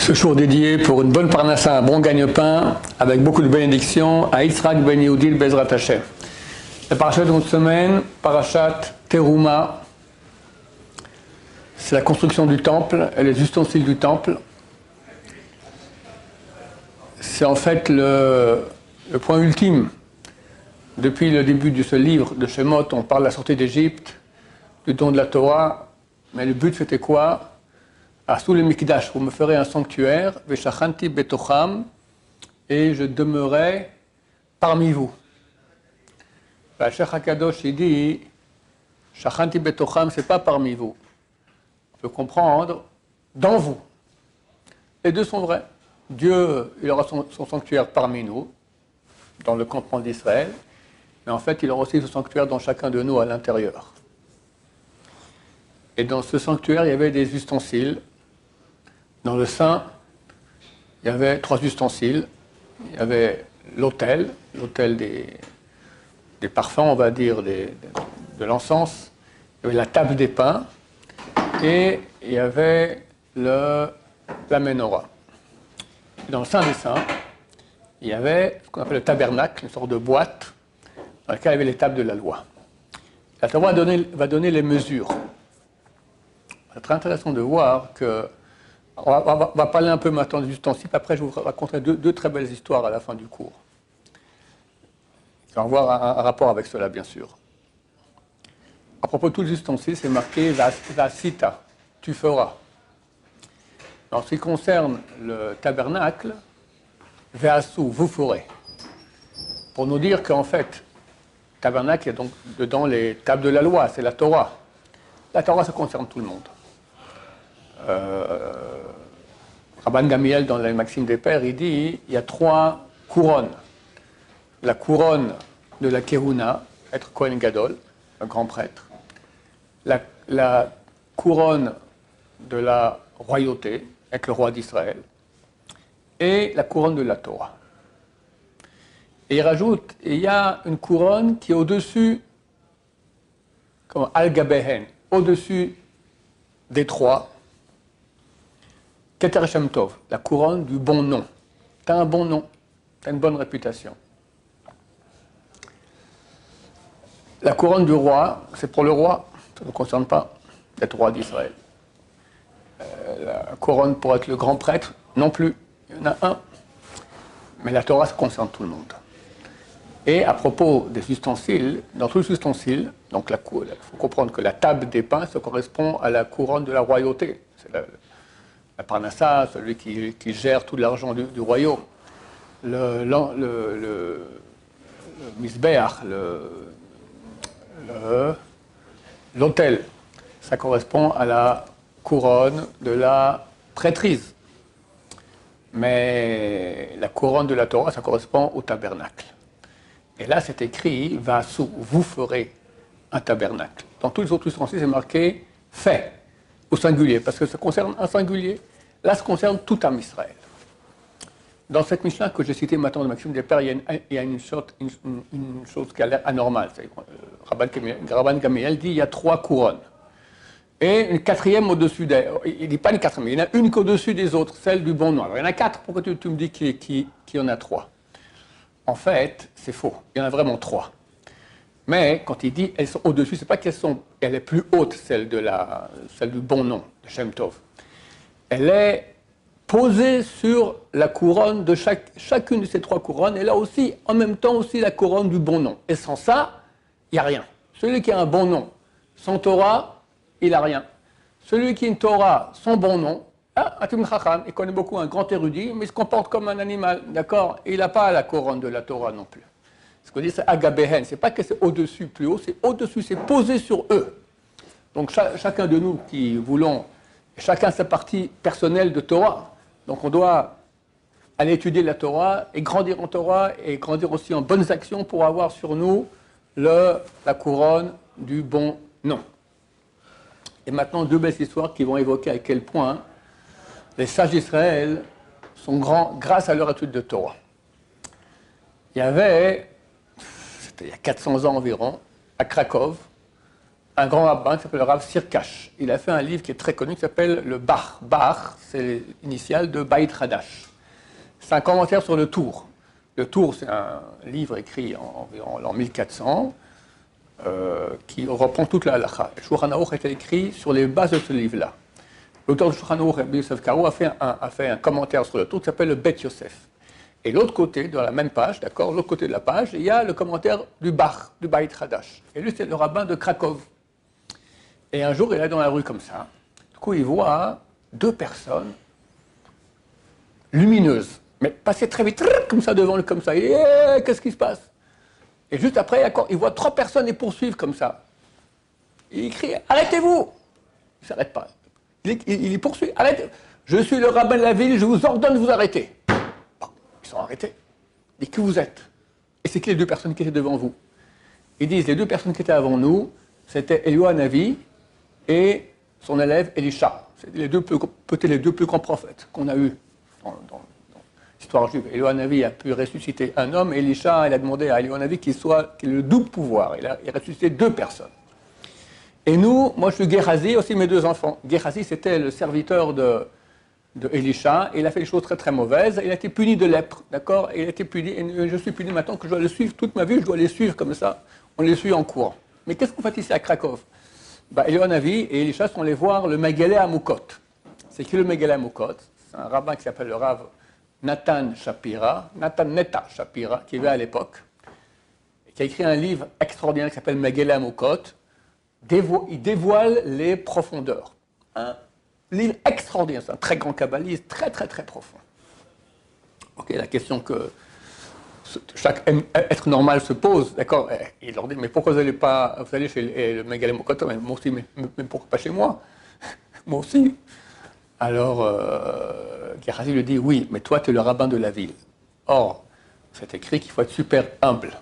Ce jour dédié pour une bonne parnassa, un bon gagne-pain, avec beaucoup de bénédictions, à Yitzhak Ben Yehudi Bezrat. La parachat de notre semaine, parachat Teruma, c'est la construction du temple et les ustensiles du temple. C'est en fait le, le, point ultime. Depuis le début de ce livre de Shemot, on parle de la sortie d'Égypte, du don de la Torah, mais le but c'était quoi? Sous le Mikdash, vous me ferez un sanctuaire, Veshachanti Betocham, et je demeurai parmi vous. Le Cheikh Hakadosh, il dit, Shachanti Betocham, c'est pas parmi vous. On peut comprendre, dans vous. Les deux sont vrais. Dieu, il aura son, son sanctuaire parmi nous, dans le campement d'Israël, mais en fait, il aura aussi son sanctuaire dans chacun de nous à l'intérieur. Et dans ce sanctuaire, il y avait des ustensiles dans le sein, il y avait trois ustensiles. Il y avait l'autel, l'autel des, parfums, on va dire, de l'encens. Il y avait la table des pains. Et il y avait le, la menorah. Dans le sein des saints, il y avait ce qu'on appelle le tabernacle, une sorte de boîte dans laquelle il y avait les tables de la loi. La Torah va donner, va donner les mesures. C'est très intéressant de voir que on va, parler un peu maintenant des ustensiles, après je vous raconterai deux, très belles histoires à la fin du cours. Ça va avoir un, rapport avec cela, bien sûr. À propos de tous les ustensiles, c'est marqué la, cita, tu feras. En ce qui concerne le tabernacle, veasu, vous ferez. Pour nous dire qu'en fait, tabernacle, a donc dedans les tables de la loi, c'est la Torah. La Torah, ça concerne tout le monde. Euh, Rabban Gamiel, dans la Maxime des Pères, il dit il y a trois couronnes. La couronne de la Keruna, être Kohen Gadol, un grand prêtre. La, couronne de la royauté, être le roi d'Israël. Et la couronne de la Torah. Et il rajoute il y a une couronne qui est au-dessus, comme Al-Gabehen, au-dessus des trois, Keter Shem Tov, la couronne du bon nom. Tu as un bon nom, tu as une bonne réputation. La couronne du roi, c'est pour le roi, ça ne concerne pas, d'être roi d'Israël. Euh, la couronne pour être le grand prêtre, non plus, il y en a un. Mais la Torah, ça concerne tout le monde. Et à propos des ustensiles, dans tous les ustensiles, donc il faut comprendre que la table des pains, ça correspond à la couronne de la royauté. C'est la Parnassa, celui qui, gère tout l'argent du, royaume, le, le, le, l'hôtel, ça correspond à la couronne de la prêtrise. Mais la couronne de la Torah, ça correspond au tabernacle. Et là, c'est écrit, Vasu, vous ferez un tabernacle. Dans tous les autres ustensiles, c'est marqué fait au singulier, parce que ça concerne un singulier. Là, ça concerne tout un Israël. Dans cette mission que j'ai citée maintenant de Maxime il y a une, chose, qui a l'air anormale. Euh, Rabban Gamiel dit il y a trois couronnes. Et une quatrième au-dessus d'elle. Il dit pas une quatrième, il y en a une qu'au-dessus des autres, celle du bon. Alors il y en a quatre, pourquoi tu, me dis qu'il y en a trois? En fait, c'est faux. Il y en a vraiment trois. Mais quand il dit elles sont au-dessus, c'est pas qu'elles sont, elle est plus haute, celle, de la, celle du bon nom, de Shem Tov elle est posée sur la couronne de chaque, chacune de ces trois couronnes, et là aussi, en même temps aussi la couronne du bon nom. Et sans ça, il n'y a rien. Celui qui a un bon nom, sans Torah, il n'a rien. Celui qui a une Torah, son bon nom, ah, il connaît beaucoup un grand érudit, mais il se comporte comme un animal, d'accord? Il n'a pas la couronne de la Torah non plus. Ce qu'on dit, c'est Agabehen. C'est pas que c'est au-dessus, plus haut, c'est au-dessus, c'est posé sur eux. Donc chacun de nous qui voulons chacun sa partie personnelle de Torah. Donc on doit aller étudier la Torah et grandir en Torah et grandir aussi en bonnes actions pour avoir sur nous la couronne du bon nom. Et maintenant, deux belles histoires qui vont évoquer à quel point les sages d'Israël sont grands grâce à leur étude de Torah. Il y avait, il y a 400 ans environ, à Krakow, un grand rabbin qui s'appelle le Rav Sirkash. Il a fait un livre qui est très connu qui s'appelle le Bar. Bar, c'est l'initiale de Baït Hadash. C'est un commentaire sur le Tour. Le Tour, c'est un livre écrit en, environ en 1400 euh, qui reprend toute la halakha. Aruch a été écrit sur les bases de ce livre-là. L'auteur de Shulchan Aruch, Yosef a fait, un, a fait un commentaire sur le Tour qui s'appelle le Bet Yosef. Et l'autre côté, dans la même page, d'accord, l'autre côté de la page, il y a le commentaire du Bar, du Baït Hadash. Et lui, c'est le rabbin de Krakow. Et un jour, il est dans la rue comme ça. Du coup, il voit deux personnes lumineuses, mais passer très vite, comme ça devant lui, comme ça. Et eh, qu'est-ce qui se passe? Et juste après, il voit trois personnes les poursuivre comme ça. Il crie Arrêtez-vous Il ne s'arrête pas. Il, il, poursuit Arrêtez Je suis le rabbin de la ville, je vous ordonne de vous arrêter. Sont arrêtés. Et qui vous êtes? Et c'est qui les deux personnes qui étaient devant vous? Ils disent Les deux personnes qui étaient avant nous, c'était Elioa Navi et son élève Elisha. C'est les deux peut-être les deux plus grands prophètes qu'on a eus dans, l'histoire juive. Navi a pu ressusciter un homme, Elisha, il a demandé à Navi qu'il soit ait le double pouvoir. Il a, ressuscité deux personnes. Et nous, moi je suis Gehazi, aussi mes deux enfants. Gehazi, c'était le serviteur de, de Elisha, il a fait des choses très très mauvaises. Il a été puni de lèpre, d'accord? Il a été puni, et je suis puni maintenant que je dois le suivre toute ma vie, je dois les suivre comme ça. On les suit en courant. Mais qu'est-ce qu'on fait ici à Krakow? Bah, Navi et Elisha sont allés voir le Megale Amukot. C'est qui le Megale Amukot C'est un rabbin qui s'appelle le Rav Nathan Shapira, Nathan Neta Shapira, qui vivait à l'époque, qui a écrit un livre extraordinaire qui s'appelle Megale Amukot. il dévoile les profondeurs. Un livre extraordinaire, c'est un très grand kabbaliste, très très très profond. Ok, la question que chaque être normal se pose, d'accord Il leur dit, mais pourquoi vous allez pas, vous allez chez le Megalemokoto mais Moi aussi, mais, pourquoi pas chez moi? Moi aussi. Alors, euh, lui dit, oui, mais toi, tu es le rabbin de la ville. Or, c'est écrit qu'il faut être super humble.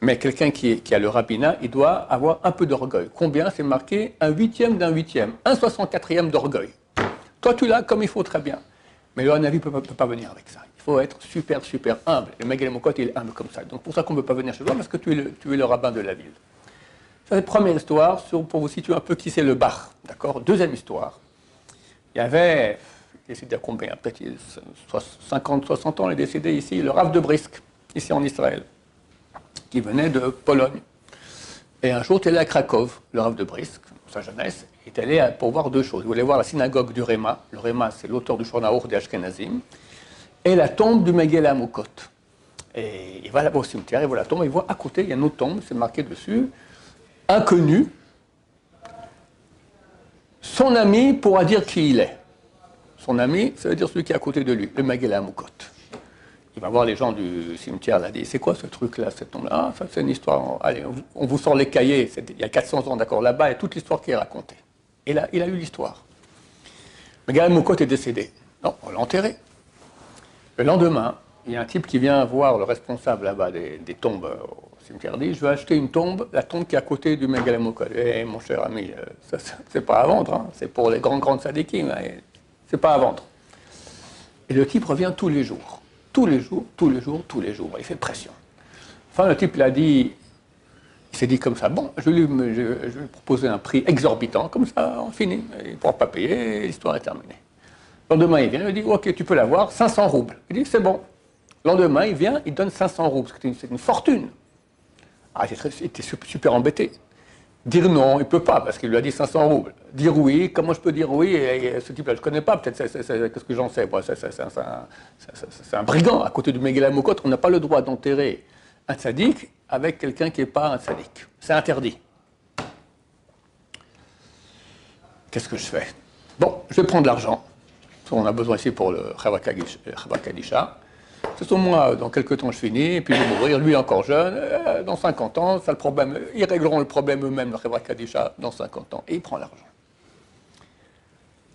Mais quelqu'un qui, a le rabbinat, il doit avoir un peu d'orgueil. Combien C'est marqué un huitième d'un huitième, un soixante-quatrième d'orgueil. Toi, tu l'as comme il faut, très bien. Mais le Hanavi ne peut, pas venir avec ça faut être super, super humble. Le Megalemokot, il est humble comme ça. Donc pour ça qu'on ne peut pas venir chez toi, parce que tu es le, rabbin de la ville. Ça, c'est la première histoire, pour vous situer un peu qui c'est le Bach. D'accord? Deuxième histoire. Il y avait, il est combien Peut-être 50, 60 ans, il est décédé ici, le Rav de Brisk, ici en Israël, qui venait de Pologne. Et un jour, il est allé à Krakow, le Rav de Brisk, sa jeunesse, il est allé pour voir deux choses. Il voulait voir la synagogue du Réma. Le Réma, c'est l'auteur du Shornaour des Ashkenazim et la tombe du Megel Amokot. Et il va là-bas au cimetière, il voit la tombe, il voit à côté, il y a une autre tombe, c'est marqué dessus, inconnu. Son ami pourra dire qui il est. Son ami, ça veut dire celui qui est à côté de lui, le Megel Amokot. Il va voir les gens du cimetière, là, dit C'est quoi ce truc-là, cette tombe-là? Ah, c'est une histoire. Allez, on vous sort les cahiers, il y a 400 ans, d'accord, là-bas, il y a toute l'histoire qui est racontée. Et là, il a eu l'histoire. Amokot est décédé. Non, on l'a enterré. Le lendemain, il y a un type qui vient voir le responsable là-bas des, tombes au cimetière, dit Je veux acheter une tombe, la tombe qui est à côté du Megalamokol. Eh, mon cher ami, euh, c'est pas à vendre, hein. c'est pour les grands, grands sadikim, hein. c'est pas à vendre. Et le type revient tous les jours, tous les jours, tous les jours, tous les jours. Il fait pression. Enfin, le type l'a dit il s'est dit comme ça, bon, je lui, je proposer un prix exorbitant, comme ça, on finit. Il ne pourra pas payer, l'histoire est terminée. Lendemain, il vient, il dit Ok, tu peux l'avoir, 500 roubles. Il dit C'est bon. Lendemain, il vient, il donne 500 roubles, c'est une, fortune. Ah, il était super embêté. Dire non, il ne peut pas, parce qu'il lui a dit 500 roubles. Dire oui, comment je peux dire oui Ce type-là, je ne connais pas, peut-être, qu'est-ce que j'en sais? C'est un, brigand à côté du Megillah Mokot. On n'a pas le droit d'enterrer un sadique avec quelqu'un qui n'est pas un sadique. C'est interdit. Qu'est-ce que je fais? Bon, je vais prendre l'argent on a besoin ici pour le Kadisha. C'est au moins, dans quelques temps, je finis, et puis je vais mourir. Lui, encore jeune, euh, dans 50 ans, ça le problème. Ils régleront le problème eux-mêmes, le Kadisha, dans 50 ans. Et il prend l'argent.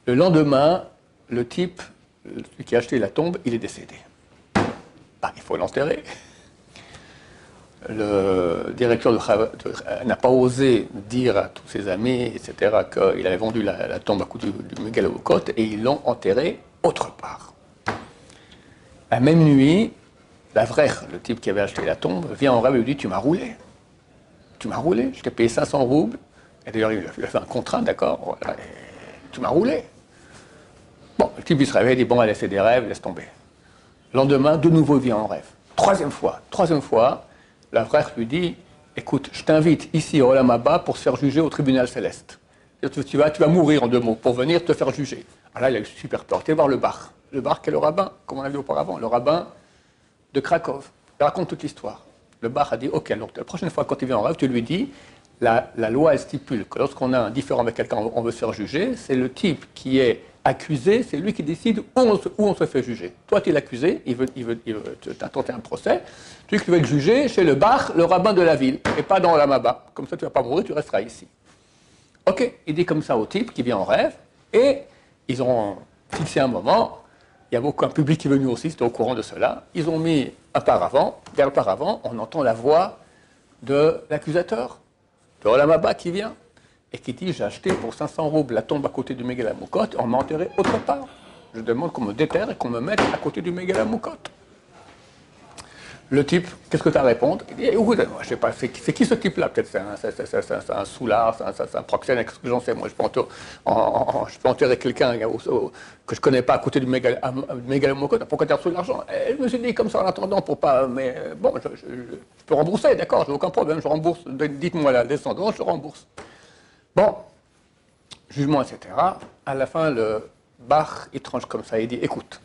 Le lendemain, le type, qui a acheté la tombe, il est décédé. Bah, il faut l'enterrer le directeur n'a pas osé dire à tous ses amis, etc., qu'il avait vendu la, tombe à coup du, du et ils l'ont enterré autre part. La même nuit, la vraie, le type qui avait acheté la tombe, vient en rêve et lui dit Tu m'as roulé. Tu m'as roulé, je t'ai payé 500 roubles, Et d'ailleurs, il a fait un contrat, d'accord? Tu m'as roulé. Bon, le type, il se réveille, il dit Bon, allez, c'est des rêves, laisse tomber. Le lendemain, de nouveau, il vient en rêve. Troisième fois. Troisième fois, la frère lui dit Écoute, je t'invite ici au Olamaba pour se faire juger au tribunal céleste. Tu vas, tu vas mourir en deux mots pour venir te faire juger. Alors là, il a eu super peur. Tu voir le bar. Le bar, est le rabbin, comme on l'a vu auparavant, le rabbin de Krakow. Il raconte toute l'histoire. Le bar a dit Ok, alors la prochaine fois, quand il vient en rêve, tu lui dis la, la loi stipule que lorsqu'on a un différent avec quelqu'un, on veut se faire juger, c'est le type qui est accusé, c'est lui qui décide où on, se, fait juger. Toi, tu es l'accusé, il veut, il veut, il veut tenter un procès. Tu veux être jugé chez le bar, le rabbin de la ville, et pas dans la Maba. Comme ça, tu vas pas mourir, tu resteras ici. Ok, il dit comme ça au type qui vient en rêve, et ils ont fixé un moment. Il y a beaucoup un public qui est venu aussi, c'était au courant de cela. Ils ont mis un paravent. Vers le paravent, on entend la voix de l'accusateur, de Olamaba qui vient et qui dit J'ai acheté pour 500 roubles la tombe à côté du Megalamoukot, on m'a enterré autre part. Je demande qu'on me déterre et qu'on me mette à côté du Megalamoukot. Le type, qu'est-ce que tu as à répondre? Il dit Je sais pas, c'est qui ce type-là? Peut-être c'est un, un, soulard, c'est un, proxénète, ce que j'en sais? Moi, je peux, enterrer quelqu'un que je ne connais pas à côté du Megalamoukot. Pourquoi tu as reçu l'argent? Je me suis dit comme ça en attendant pour pas. Mais bon, je, peux rembourser, d'accord, j'ai aucun problème, je rembourse. Dites-moi la descendance, je rembourse. Bon, jugement, etc. À la fin, le Bach, il tranche comme ça. Il dit écoute,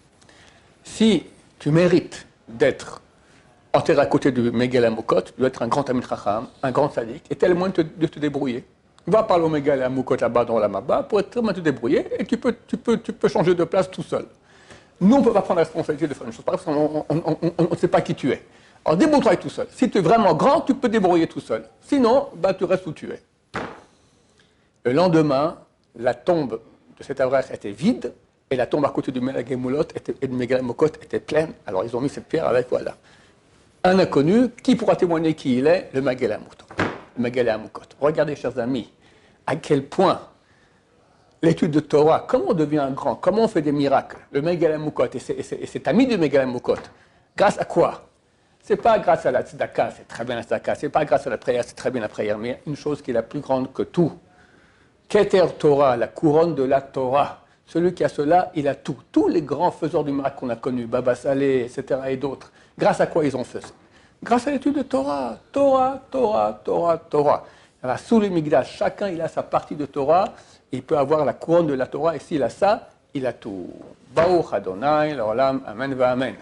si tu mérites d'être enterré à côté du Megel Amukot, tu dois être un grand Amit un grand sadique, et tellement de, de te débrouiller. Va parler au Megel Amukot là-bas dans la Maba pour être te débrouiller, et tu peux, tu, peux, tu peux changer de place tout seul. Nous, on ne peut pas prendre la responsabilité de faire une chose pareille, on ne sait pas qui tu es. Alors débrouille-toi tout seul. Si tu es vraiment grand, tu peux débrouiller tout seul. Sinon, bah, tu restes où tu es. Le lendemain, la tombe de cet Avrech était vide et la tombe à côté du Melagemulot et du était pleine. Alors ils ont mis cette pierre avec, voilà. Un inconnu, qui pourra témoigner qui il est Le Megalemukot. Le Regardez, chers amis, à quel point l'étude de Torah, comment on devient un grand, comment on fait des miracles, le Megalemukot et, cet ami du Megalemukot, grâce à quoi? C'est pas grâce à la tzedaka, c'est très bien la tzedaka, c'est pas grâce à la prière, c'est très bien la prière, mais une chose qui est la plus grande que tout, Keter Torah, la couronne de la Torah. Celui qui a cela, il a tout. Tous les grands faiseurs du miracle qu'on a connus, Baba Saleh, etc. et d'autres, grâce à quoi ils ont fait ça Grâce à l'étude de Torah. Torah, Torah, Torah, Torah. Sous les Migdash, chacun il a sa partie de Torah, il peut avoir la couronne de la Torah, et s'il a ça, il a tout. Baruch Adonai, l'Olam, Amen, Amen.